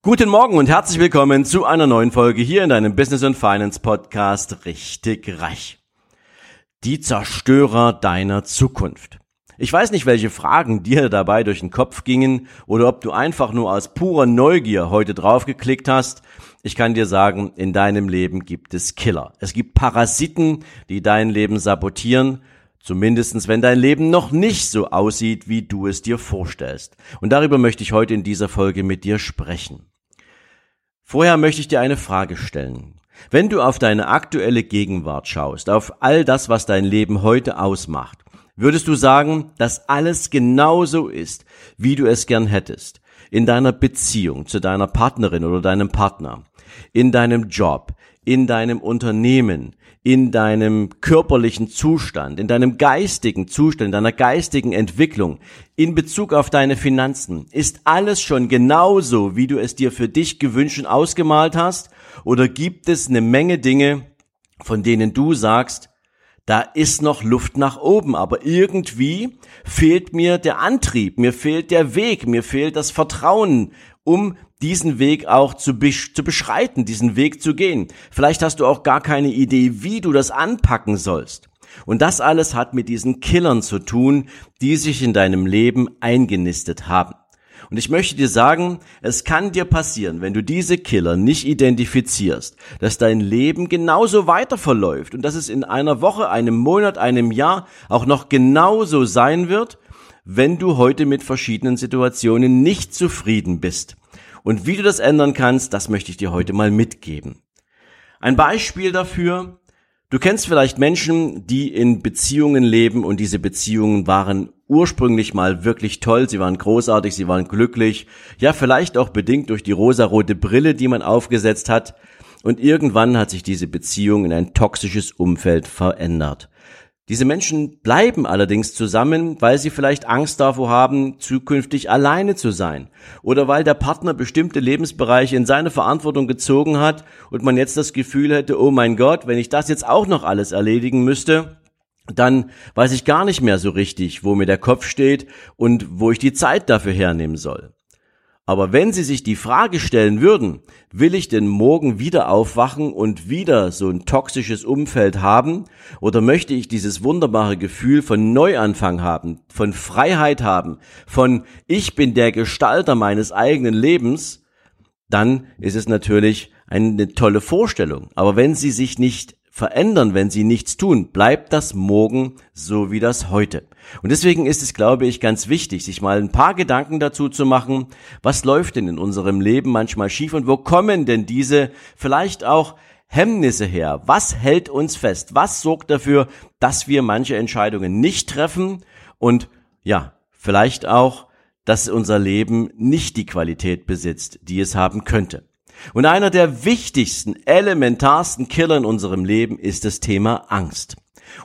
Guten Morgen und herzlich willkommen zu einer neuen Folge hier in deinem Business and Finance Podcast Richtig Reich. Die Zerstörer deiner Zukunft. Ich weiß nicht, welche Fragen dir dabei durch den Kopf gingen oder ob du einfach nur aus purer Neugier heute draufgeklickt hast. Ich kann dir sagen, in deinem Leben gibt es Killer. Es gibt Parasiten, die dein Leben sabotieren Zumindestens, wenn dein Leben noch nicht so aussieht, wie du es dir vorstellst. Und darüber möchte ich heute in dieser Folge mit dir sprechen. Vorher möchte ich dir eine Frage stellen. Wenn du auf deine aktuelle Gegenwart schaust, auf all das, was dein Leben heute ausmacht, würdest du sagen, dass alles genauso ist, wie du es gern hättest? In deiner Beziehung zu deiner Partnerin oder deinem Partner, in deinem Job, in deinem Unternehmen, in deinem körperlichen Zustand, in deinem geistigen Zustand, in deiner geistigen Entwicklung, in Bezug auf deine Finanzen, ist alles schon genauso, wie du es dir für dich gewünscht und ausgemalt hast? Oder gibt es eine Menge Dinge, von denen du sagst, da ist noch Luft nach oben, aber irgendwie fehlt mir der Antrieb, mir fehlt der Weg, mir fehlt das Vertrauen, um diesen Weg auch zu, besch zu beschreiten, diesen Weg zu gehen. Vielleicht hast du auch gar keine Idee, wie du das anpacken sollst. Und das alles hat mit diesen Killern zu tun, die sich in deinem Leben eingenistet haben. Und ich möchte dir sagen, es kann dir passieren, wenn du diese Killer nicht identifizierst, dass dein Leben genauso weiter verläuft und dass es in einer Woche, einem Monat, einem Jahr auch noch genauso sein wird, wenn du heute mit verschiedenen Situationen nicht zufrieden bist. Und wie du das ändern kannst, das möchte ich dir heute mal mitgeben. Ein Beispiel dafür, du kennst vielleicht Menschen, die in Beziehungen leben und diese Beziehungen waren ursprünglich mal wirklich toll, sie waren großartig, sie waren glücklich, ja vielleicht auch bedingt durch die rosarote Brille, die man aufgesetzt hat, und irgendwann hat sich diese Beziehung in ein toxisches Umfeld verändert. Diese Menschen bleiben allerdings zusammen, weil sie vielleicht Angst davor haben, zukünftig alleine zu sein. Oder weil der Partner bestimmte Lebensbereiche in seine Verantwortung gezogen hat und man jetzt das Gefühl hätte, oh mein Gott, wenn ich das jetzt auch noch alles erledigen müsste, dann weiß ich gar nicht mehr so richtig, wo mir der Kopf steht und wo ich die Zeit dafür hernehmen soll. Aber wenn Sie sich die Frage stellen würden, will ich denn morgen wieder aufwachen und wieder so ein toxisches Umfeld haben? Oder möchte ich dieses wunderbare Gefühl von Neuanfang haben, von Freiheit haben, von ich bin der Gestalter meines eigenen Lebens? Dann ist es natürlich eine tolle Vorstellung. Aber wenn Sie sich nicht verändern, wenn sie nichts tun, bleibt das morgen so wie das heute. Und deswegen ist es, glaube ich, ganz wichtig, sich mal ein paar Gedanken dazu zu machen, was läuft denn in unserem Leben manchmal schief und wo kommen denn diese vielleicht auch Hemmnisse her? Was hält uns fest? Was sorgt dafür, dass wir manche Entscheidungen nicht treffen und ja, vielleicht auch, dass unser Leben nicht die Qualität besitzt, die es haben könnte. Und einer der wichtigsten, elementarsten Killer in unserem Leben ist das Thema Angst.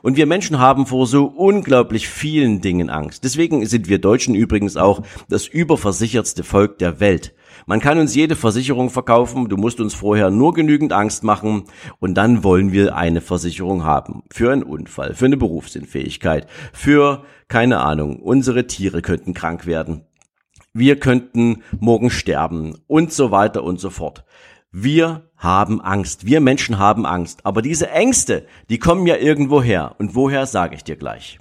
Und wir Menschen haben vor so unglaublich vielen Dingen Angst. Deswegen sind wir Deutschen übrigens auch das überversichertste Volk der Welt. Man kann uns jede Versicherung verkaufen, du musst uns vorher nur genügend Angst machen und dann wollen wir eine Versicherung haben. Für einen Unfall, für eine Berufsunfähigkeit, für, keine Ahnung, unsere Tiere könnten krank werden wir könnten morgen sterben und so weiter und so fort. Wir haben Angst. Wir Menschen haben Angst. Aber diese Ängste, die kommen ja irgendwo her. Und woher sage ich dir gleich.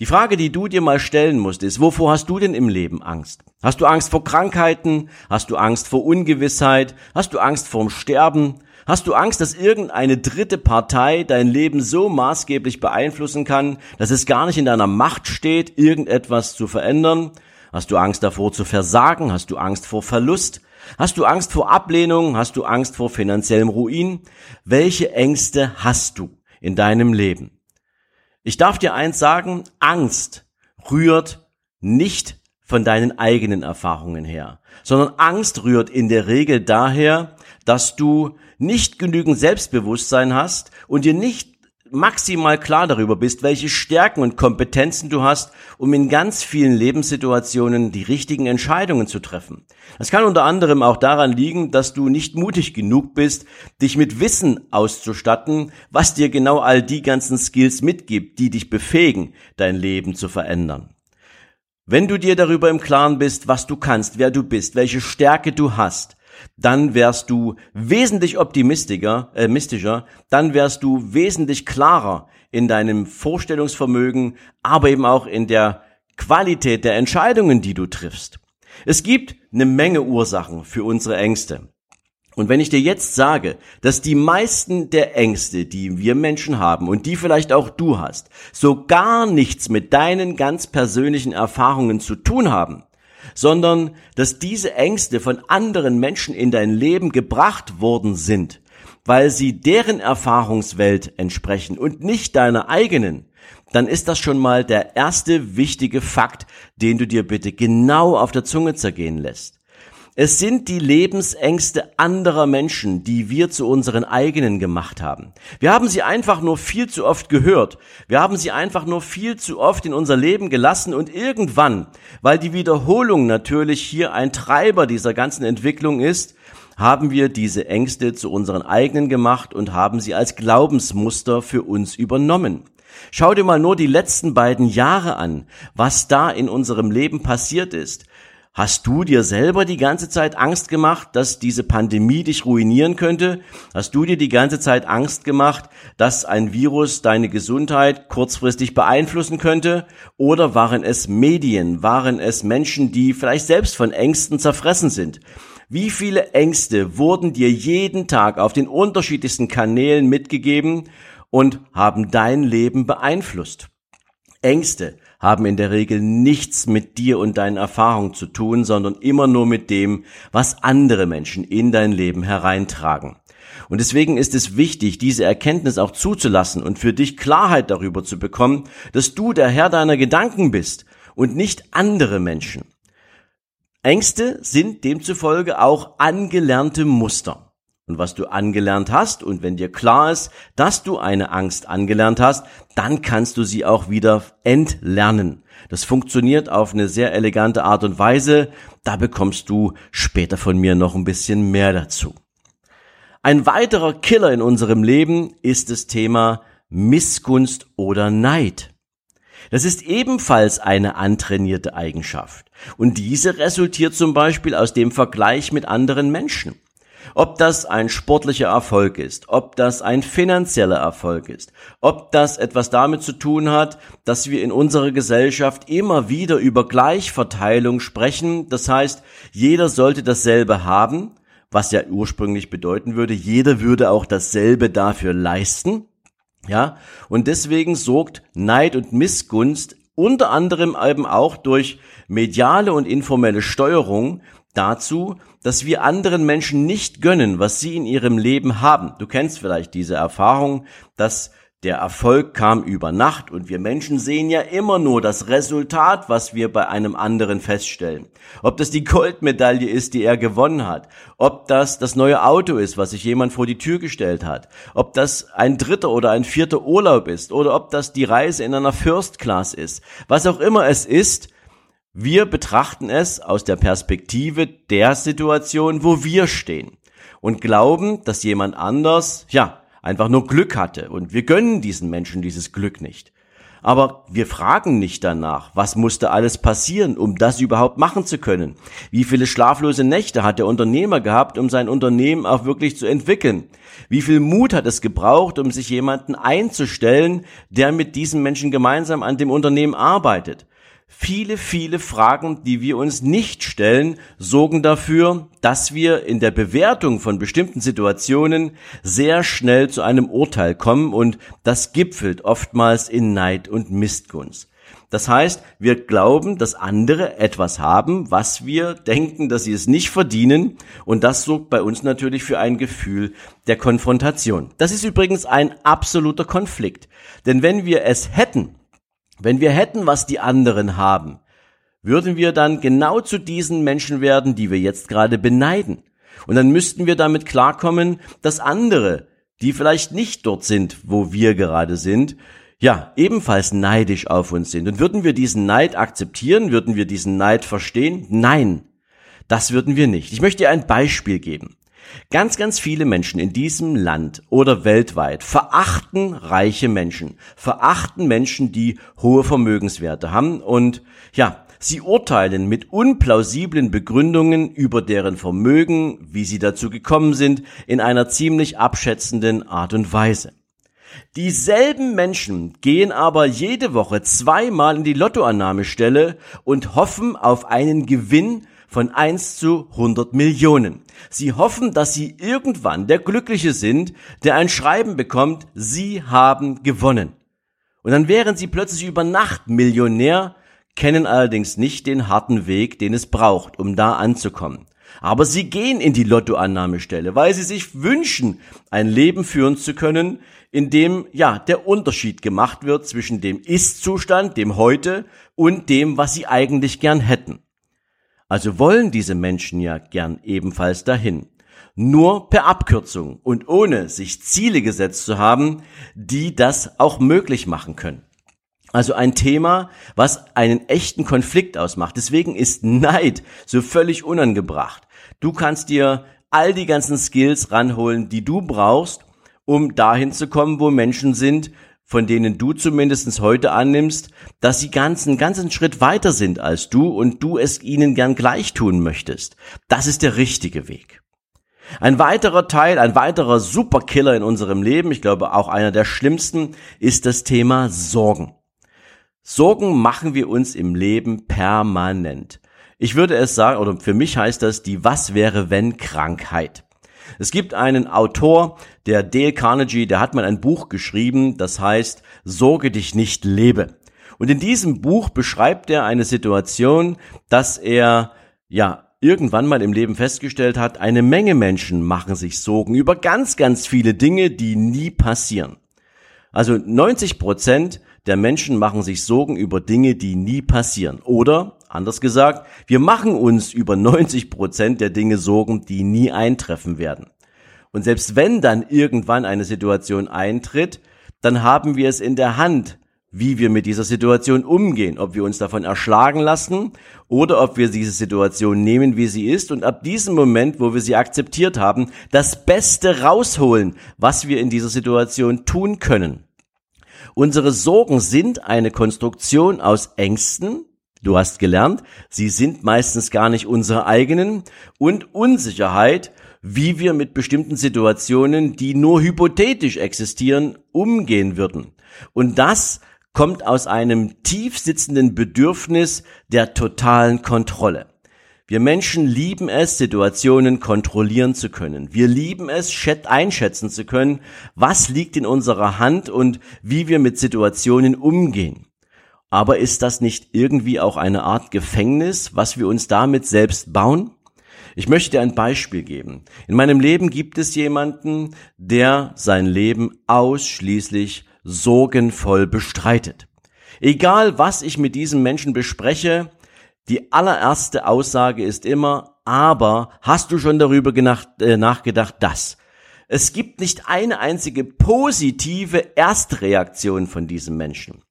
Die Frage, die du dir mal stellen musst, ist, wovor hast du denn im Leben Angst? Hast du Angst vor Krankheiten? Hast du Angst vor Ungewissheit? Hast du Angst vorm Sterben? Hast du Angst, dass irgendeine dritte Partei dein Leben so maßgeblich beeinflussen kann, dass es gar nicht in deiner Macht steht, irgendetwas zu verändern? Hast du Angst davor zu versagen? Hast du Angst vor Verlust? Hast du Angst vor Ablehnung? Hast du Angst vor finanziellem Ruin? Welche Ängste hast du in deinem Leben? Ich darf dir eins sagen, Angst rührt nicht von deinen eigenen Erfahrungen her, sondern Angst rührt in der Regel daher, dass du nicht genügend Selbstbewusstsein hast und dir nicht maximal klar darüber bist, welche Stärken und Kompetenzen du hast, um in ganz vielen Lebenssituationen die richtigen Entscheidungen zu treffen. Das kann unter anderem auch daran liegen, dass du nicht mutig genug bist, dich mit Wissen auszustatten, was dir genau all die ganzen Skills mitgibt, die dich befähigen, dein Leben zu verändern. Wenn du dir darüber im Klaren bist, was du kannst, wer du bist, welche Stärke du hast, dann wärst du wesentlich optimistischer, äh, mystischer, dann wärst du wesentlich klarer in deinem Vorstellungsvermögen, aber eben auch in der Qualität der Entscheidungen, die du triffst. Es gibt eine Menge Ursachen für unsere Ängste. Und wenn ich dir jetzt sage, dass die meisten der Ängste, die wir Menschen haben und die vielleicht auch du hast, so gar nichts mit deinen ganz persönlichen Erfahrungen zu tun haben, sondern dass diese Ängste von anderen Menschen in dein Leben gebracht worden sind, weil sie deren Erfahrungswelt entsprechen und nicht deiner eigenen, dann ist das schon mal der erste wichtige Fakt, den du dir bitte genau auf der Zunge zergehen lässt. Es sind die Lebensängste anderer Menschen, die wir zu unseren eigenen gemacht haben. Wir haben sie einfach nur viel zu oft gehört. Wir haben sie einfach nur viel zu oft in unser Leben gelassen und irgendwann, weil die Wiederholung natürlich hier ein Treiber dieser ganzen Entwicklung ist, haben wir diese Ängste zu unseren eigenen gemacht und haben sie als Glaubensmuster für uns übernommen. Schau dir mal nur die letzten beiden Jahre an, was da in unserem Leben passiert ist. Hast du dir selber die ganze Zeit Angst gemacht, dass diese Pandemie dich ruinieren könnte? Hast du dir die ganze Zeit Angst gemacht, dass ein Virus deine Gesundheit kurzfristig beeinflussen könnte? Oder waren es Medien? Waren es Menschen, die vielleicht selbst von Ängsten zerfressen sind? Wie viele Ängste wurden dir jeden Tag auf den unterschiedlichsten Kanälen mitgegeben und haben dein Leben beeinflusst? Ängste haben in der Regel nichts mit dir und deinen Erfahrungen zu tun, sondern immer nur mit dem, was andere Menschen in dein Leben hereintragen. Und deswegen ist es wichtig, diese Erkenntnis auch zuzulassen und für dich Klarheit darüber zu bekommen, dass du der Herr deiner Gedanken bist und nicht andere Menschen. Ängste sind demzufolge auch angelernte Muster und was du angelernt hast und wenn dir klar ist, dass du eine Angst angelernt hast, dann kannst du sie auch wieder entlernen. Das funktioniert auf eine sehr elegante Art und Weise. Da bekommst du später von mir noch ein bisschen mehr dazu. Ein weiterer Killer in unserem Leben ist das Thema Missgunst oder Neid. Das ist ebenfalls eine antrainierte Eigenschaft. Und diese resultiert zum Beispiel aus dem Vergleich mit anderen Menschen. Ob das ein sportlicher Erfolg ist, ob das ein finanzieller Erfolg ist, ob das etwas damit zu tun hat, dass wir in unserer Gesellschaft immer wieder über Gleichverteilung sprechen. Das heißt, jeder sollte dasselbe haben, was ja ursprünglich bedeuten würde, jeder würde auch dasselbe dafür leisten. Ja, und deswegen sorgt Neid und Missgunst unter anderem eben auch durch mediale und informelle Steuerung dazu, dass wir anderen Menschen nicht gönnen, was sie in ihrem Leben haben. Du kennst vielleicht diese Erfahrung, dass der Erfolg kam über Nacht und wir Menschen sehen ja immer nur das Resultat, was wir bei einem anderen feststellen. Ob das die Goldmedaille ist, die er gewonnen hat, ob das das neue Auto ist, was sich jemand vor die Tür gestellt hat, ob das ein dritter oder ein vierter Urlaub ist oder ob das die Reise in einer First Class ist. Was auch immer es ist, wir betrachten es aus der Perspektive der Situation, wo wir stehen und glauben, dass jemand anders, ja, einfach nur Glück hatte und wir gönnen diesen Menschen dieses Glück nicht. Aber wir fragen nicht danach, was musste alles passieren, um das überhaupt machen zu können? Wie viele schlaflose Nächte hat der Unternehmer gehabt, um sein Unternehmen auch wirklich zu entwickeln? Wie viel Mut hat es gebraucht, um sich jemanden einzustellen, der mit diesem Menschen gemeinsam an dem Unternehmen arbeitet? Viele, viele Fragen, die wir uns nicht stellen, sorgen dafür, dass wir in der Bewertung von bestimmten Situationen sehr schnell zu einem Urteil kommen und das gipfelt oftmals in Neid und Missgunst. Das heißt, wir glauben, dass andere etwas haben, was wir denken, dass sie es nicht verdienen. Und das sorgt bei uns natürlich für ein Gefühl der Konfrontation. Das ist übrigens ein absoluter Konflikt. Denn wenn wir es hätten, wenn wir hätten, was die anderen haben, würden wir dann genau zu diesen Menschen werden, die wir jetzt gerade beneiden. Und dann müssten wir damit klarkommen, dass andere, die vielleicht nicht dort sind, wo wir gerade sind, ja, ebenfalls neidisch auf uns sind. Und würden wir diesen Neid akzeptieren? Würden wir diesen Neid verstehen? Nein, das würden wir nicht. Ich möchte dir ein Beispiel geben. Ganz, ganz viele Menschen in diesem Land oder weltweit verachten reiche Menschen, verachten Menschen, die hohe Vermögenswerte haben und ja, sie urteilen mit unplausiblen Begründungen über deren Vermögen, wie sie dazu gekommen sind, in einer ziemlich abschätzenden Art und Weise. Dieselben Menschen gehen aber jede Woche zweimal in die Lottoannahmestelle und hoffen auf einen Gewinn von 1 zu 100 Millionen. Sie hoffen, dass sie irgendwann der Glückliche sind, der ein Schreiben bekommt, sie haben gewonnen. Und dann wären sie plötzlich über Nacht Millionär, kennen allerdings nicht den harten Weg, den es braucht, um da anzukommen. Aber sie gehen in die Lottoannahmestelle, weil sie sich wünschen, ein Leben führen zu können, in dem ja der Unterschied gemacht wird zwischen dem Ist-Zustand, dem Heute und dem, was sie eigentlich gern hätten. Also wollen diese Menschen ja gern ebenfalls dahin. Nur per Abkürzung und ohne sich Ziele gesetzt zu haben, die das auch möglich machen können. Also ein Thema, was einen echten Konflikt ausmacht. Deswegen ist Neid so völlig unangebracht. Du kannst dir all die ganzen Skills ranholen, die du brauchst, um dahin zu kommen, wo Menschen sind, von denen du zumindest heute annimmst, dass sie ganz, einen ganzen Schritt weiter sind als du und du es ihnen gern gleich tun möchtest. Das ist der richtige Weg. Ein weiterer Teil, ein weiterer Superkiller in unserem Leben, ich glaube auch einer der schlimmsten, ist das Thema Sorgen. Sorgen machen wir uns im Leben permanent. Ich würde es sagen, oder für mich heißt das die Was wäre wenn Krankheit. Es gibt einen Autor, der Dale Carnegie, der hat mal ein Buch geschrieben, das heißt Sorge dich nicht lebe. Und in diesem Buch beschreibt er eine Situation, dass er ja irgendwann mal im Leben festgestellt hat, eine Menge Menschen machen sich Sorgen über ganz, ganz viele Dinge, die nie passieren. Also 90 Prozent der Menschen machen sich Sorgen über Dinge, die nie passieren. Oder, anders gesagt, wir machen uns über 90 Prozent der Dinge Sorgen, die nie eintreffen werden. Und selbst wenn dann irgendwann eine Situation eintritt, dann haben wir es in der Hand, wie wir mit dieser Situation umgehen, ob wir uns davon erschlagen lassen oder ob wir diese Situation nehmen, wie sie ist und ab diesem Moment, wo wir sie akzeptiert haben, das Beste rausholen, was wir in dieser Situation tun können. Unsere Sorgen sind eine Konstruktion aus Ängsten, du hast gelernt, sie sind meistens gar nicht unsere eigenen, und Unsicherheit, wie wir mit bestimmten Situationen, die nur hypothetisch existieren, umgehen würden. Und das kommt aus einem tief sitzenden Bedürfnis der totalen Kontrolle. Wir Menschen lieben es, Situationen kontrollieren zu können. Wir lieben es, einschätzen zu können, was liegt in unserer Hand und wie wir mit Situationen umgehen. Aber ist das nicht irgendwie auch eine Art Gefängnis, was wir uns damit selbst bauen? Ich möchte dir ein Beispiel geben. In meinem Leben gibt es jemanden, der sein Leben ausschließlich sorgenvoll bestreitet. Egal was ich mit diesem Menschen bespreche, die allererste Aussage ist immer, aber hast du schon darüber äh, nachgedacht, dass? Es gibt nicht eine einzige positive Erstreaktion von diesem Menschen.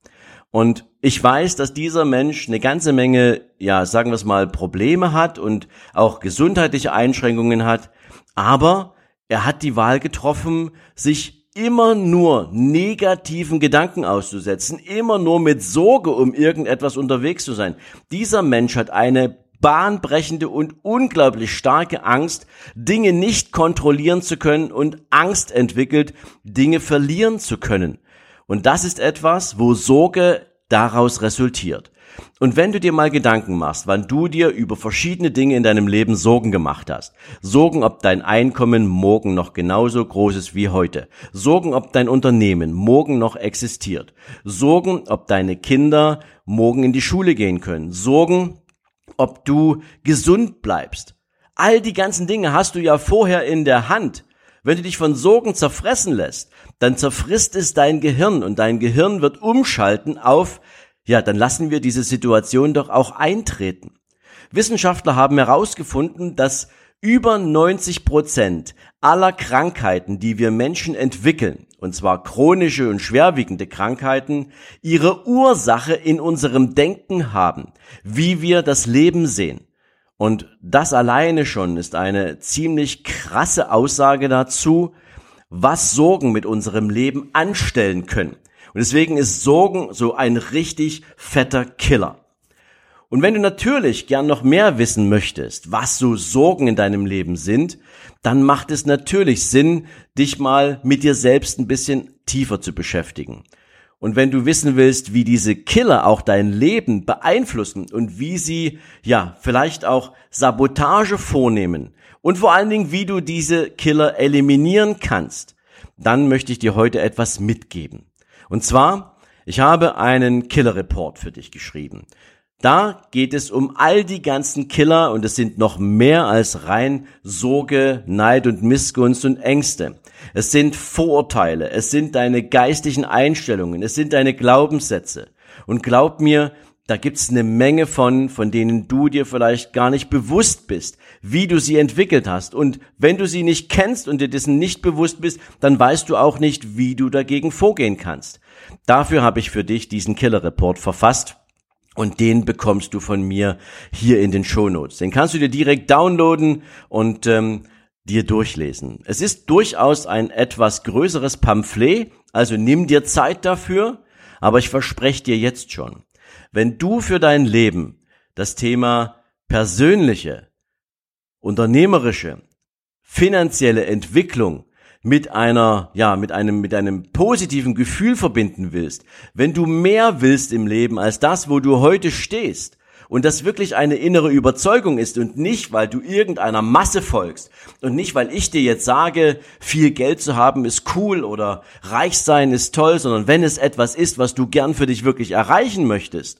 Und ich weiß, dass dieser Mensch eine ganze Menge, ja, sagen wir es mal, Probleme hat und auch gesundheitliche Einschränkungen hat. Aber er hat die Wahl getroffen, sich immer nur negativen Gedanken auszusetzen, immer nur mit Sorge um irgendetwas unterwegs zu sein. Dieser Mensch hat eine bahnbrechende und unglaublich starke Angst, Dinge nicht kontrollieren zu können und Angst entwickelt, Dinge verlieren zu können. Und das ist etwas, wo Sorge daraus resultiert. Und wenn du dir mal Gedanken machst, wann du dir über verschiedene Dinge in deinem Leben Sorgen gemacht hast, Sorgen, ob dein Einkommen morgen noch genauso groß ist wie heute, Sorgen, ob dein Unternehmen morgen noch existiert, Sorgen, ob deine Kinder morgen in die Schule gehen können, Sorgen, ob du gesund bleibst. All die ganzen Dinge hast du ja vorher in der Hand. Wenn du dich von Sorgen zerfressen lässt, dann zerfrisst es dein Gehirn und dein Gehirn wird umschalten auf, ja, dann lassen wir diese Situation doch auch eintreten. Wissenschaftler haben herausgefunden, dass über 90 Prozent aller Krankheiten, die wir Menschen entwickeln, und zwar chronische und schwerwiegende Krankheiten, ihre Ursache in unserem Denken haben, wie wir das Leben sehen. Und das alleine schon ist eine ziemlich krasse Aussage dazu, was Sorgen mit unserem Leben anstellen können. Und deswegen ist Sorgen so ein richtig fetter Killer. Und wenn du natürlich gern noch mehr wissen möchtest, was so Sorgen in deinem Leben sind, dann macht es natürlich Sinn, dich mal mit dir selbst ein bisschen tiefer zu beschäftigen. Und wenn du wissen willst, wie diese Killer auch dein Leben beeinflussen und wie sie, ja, vielleicht auch Sabotage vornehmen und vor allen Dingen, wie du diese Killer eliminieren kannst, dann möchte ich dir heute etwas mitgeben. Und zwar, ich habe einen Killer Report für dich geschrieben. Da geht es um all die ganzen Killer und es sind noch mehr als rein Sorge, Neid und Missgunst und Ängste. Es sind Vorurteile, es sind deine geistigen Einstellungen, es sind deine Glaubenssätze. Und glaub mir, da gibt's eine Menge von, von denen du dir vielleicht gar nicht bewusst bist, wie du sie entwickelt hast. Und wenn du sie nicht kennst und dir dessen nicht bewusst bist, dann weißt du auch nicht, wie du dagegen vorgehen kannst. Dafür habe ich für dich diesen Killer Report verfasst und den bekommst du von mir hier in den Show Notes. Den kannst du dir direkt downloaden und ähm, dir durchlesen. Es ist durchaus ein etwas größeres Pamphlet, also nimm dir Zeit dafür, aber ich verspreche dir jetzt schon, wenn du für dein Leben das Thema persönliche, unternehmerische, finanzielle Entwicklung mit einer, ja, mit einem, mit einem positiven Gefühl verbinden willst, wenn du mehr willst im Leben als das, wo du heute stehst, und das wirklich eine innere Überzeugung ist und nicht, weil du irgendeiner Masse folgst und nicht, weil ich dir jetzt sage, viel Geld zu haben ist cool oder reich sein ist toll, sondern wenn es etwas ist, was du gern für dich wirklich erreichen möchtest,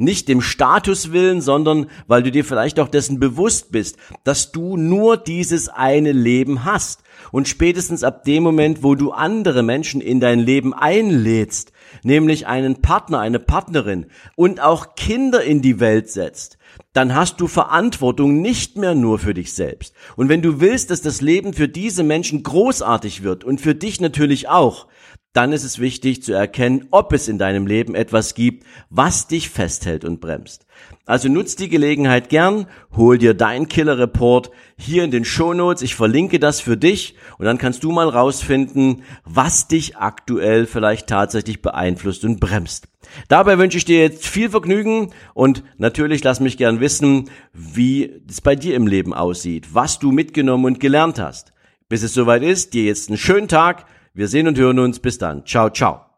nicht dem Status willen, sondern weil du dir vielleicht auch dessen bewusst bist, dass du nur dieses eine Leben hast. Und spätestens ab dem Moment, wo du andere Menschen in dein Leben einlädst, nämlich einen Partner, eine Partnerin und auch Kinder in die Welt setzt, dann hast du Verantwortung nicht mehr nur für dich selbst. Und wenn du willst, dass das Leben für diese Menschen großartig wird und für dich natürlich auch, dann ist es wichtig zu erkennen, ob es in deinem Leben etwas gibt, was dich festhält und bremst. Also nutz die Gelegenheit gern, hol dir dein Killer Report hier in den Show Notes. Ich verlinke das für dich und dann kannst du mal rausfinden, was dich aktuell vielleicht tatsächlich beeinflusst und bremst. Dabei wünsche ich dir jetzt viel Vergnügen und natürlich lass mich gern wissen, wie es bei dir im Leben aussieht, was du mitgenommen und gelernt hast. Bis es soweit ist, dir jetzt einen schönen Tag wir sehen und hören uns. Bis dann. Ciao, ciao.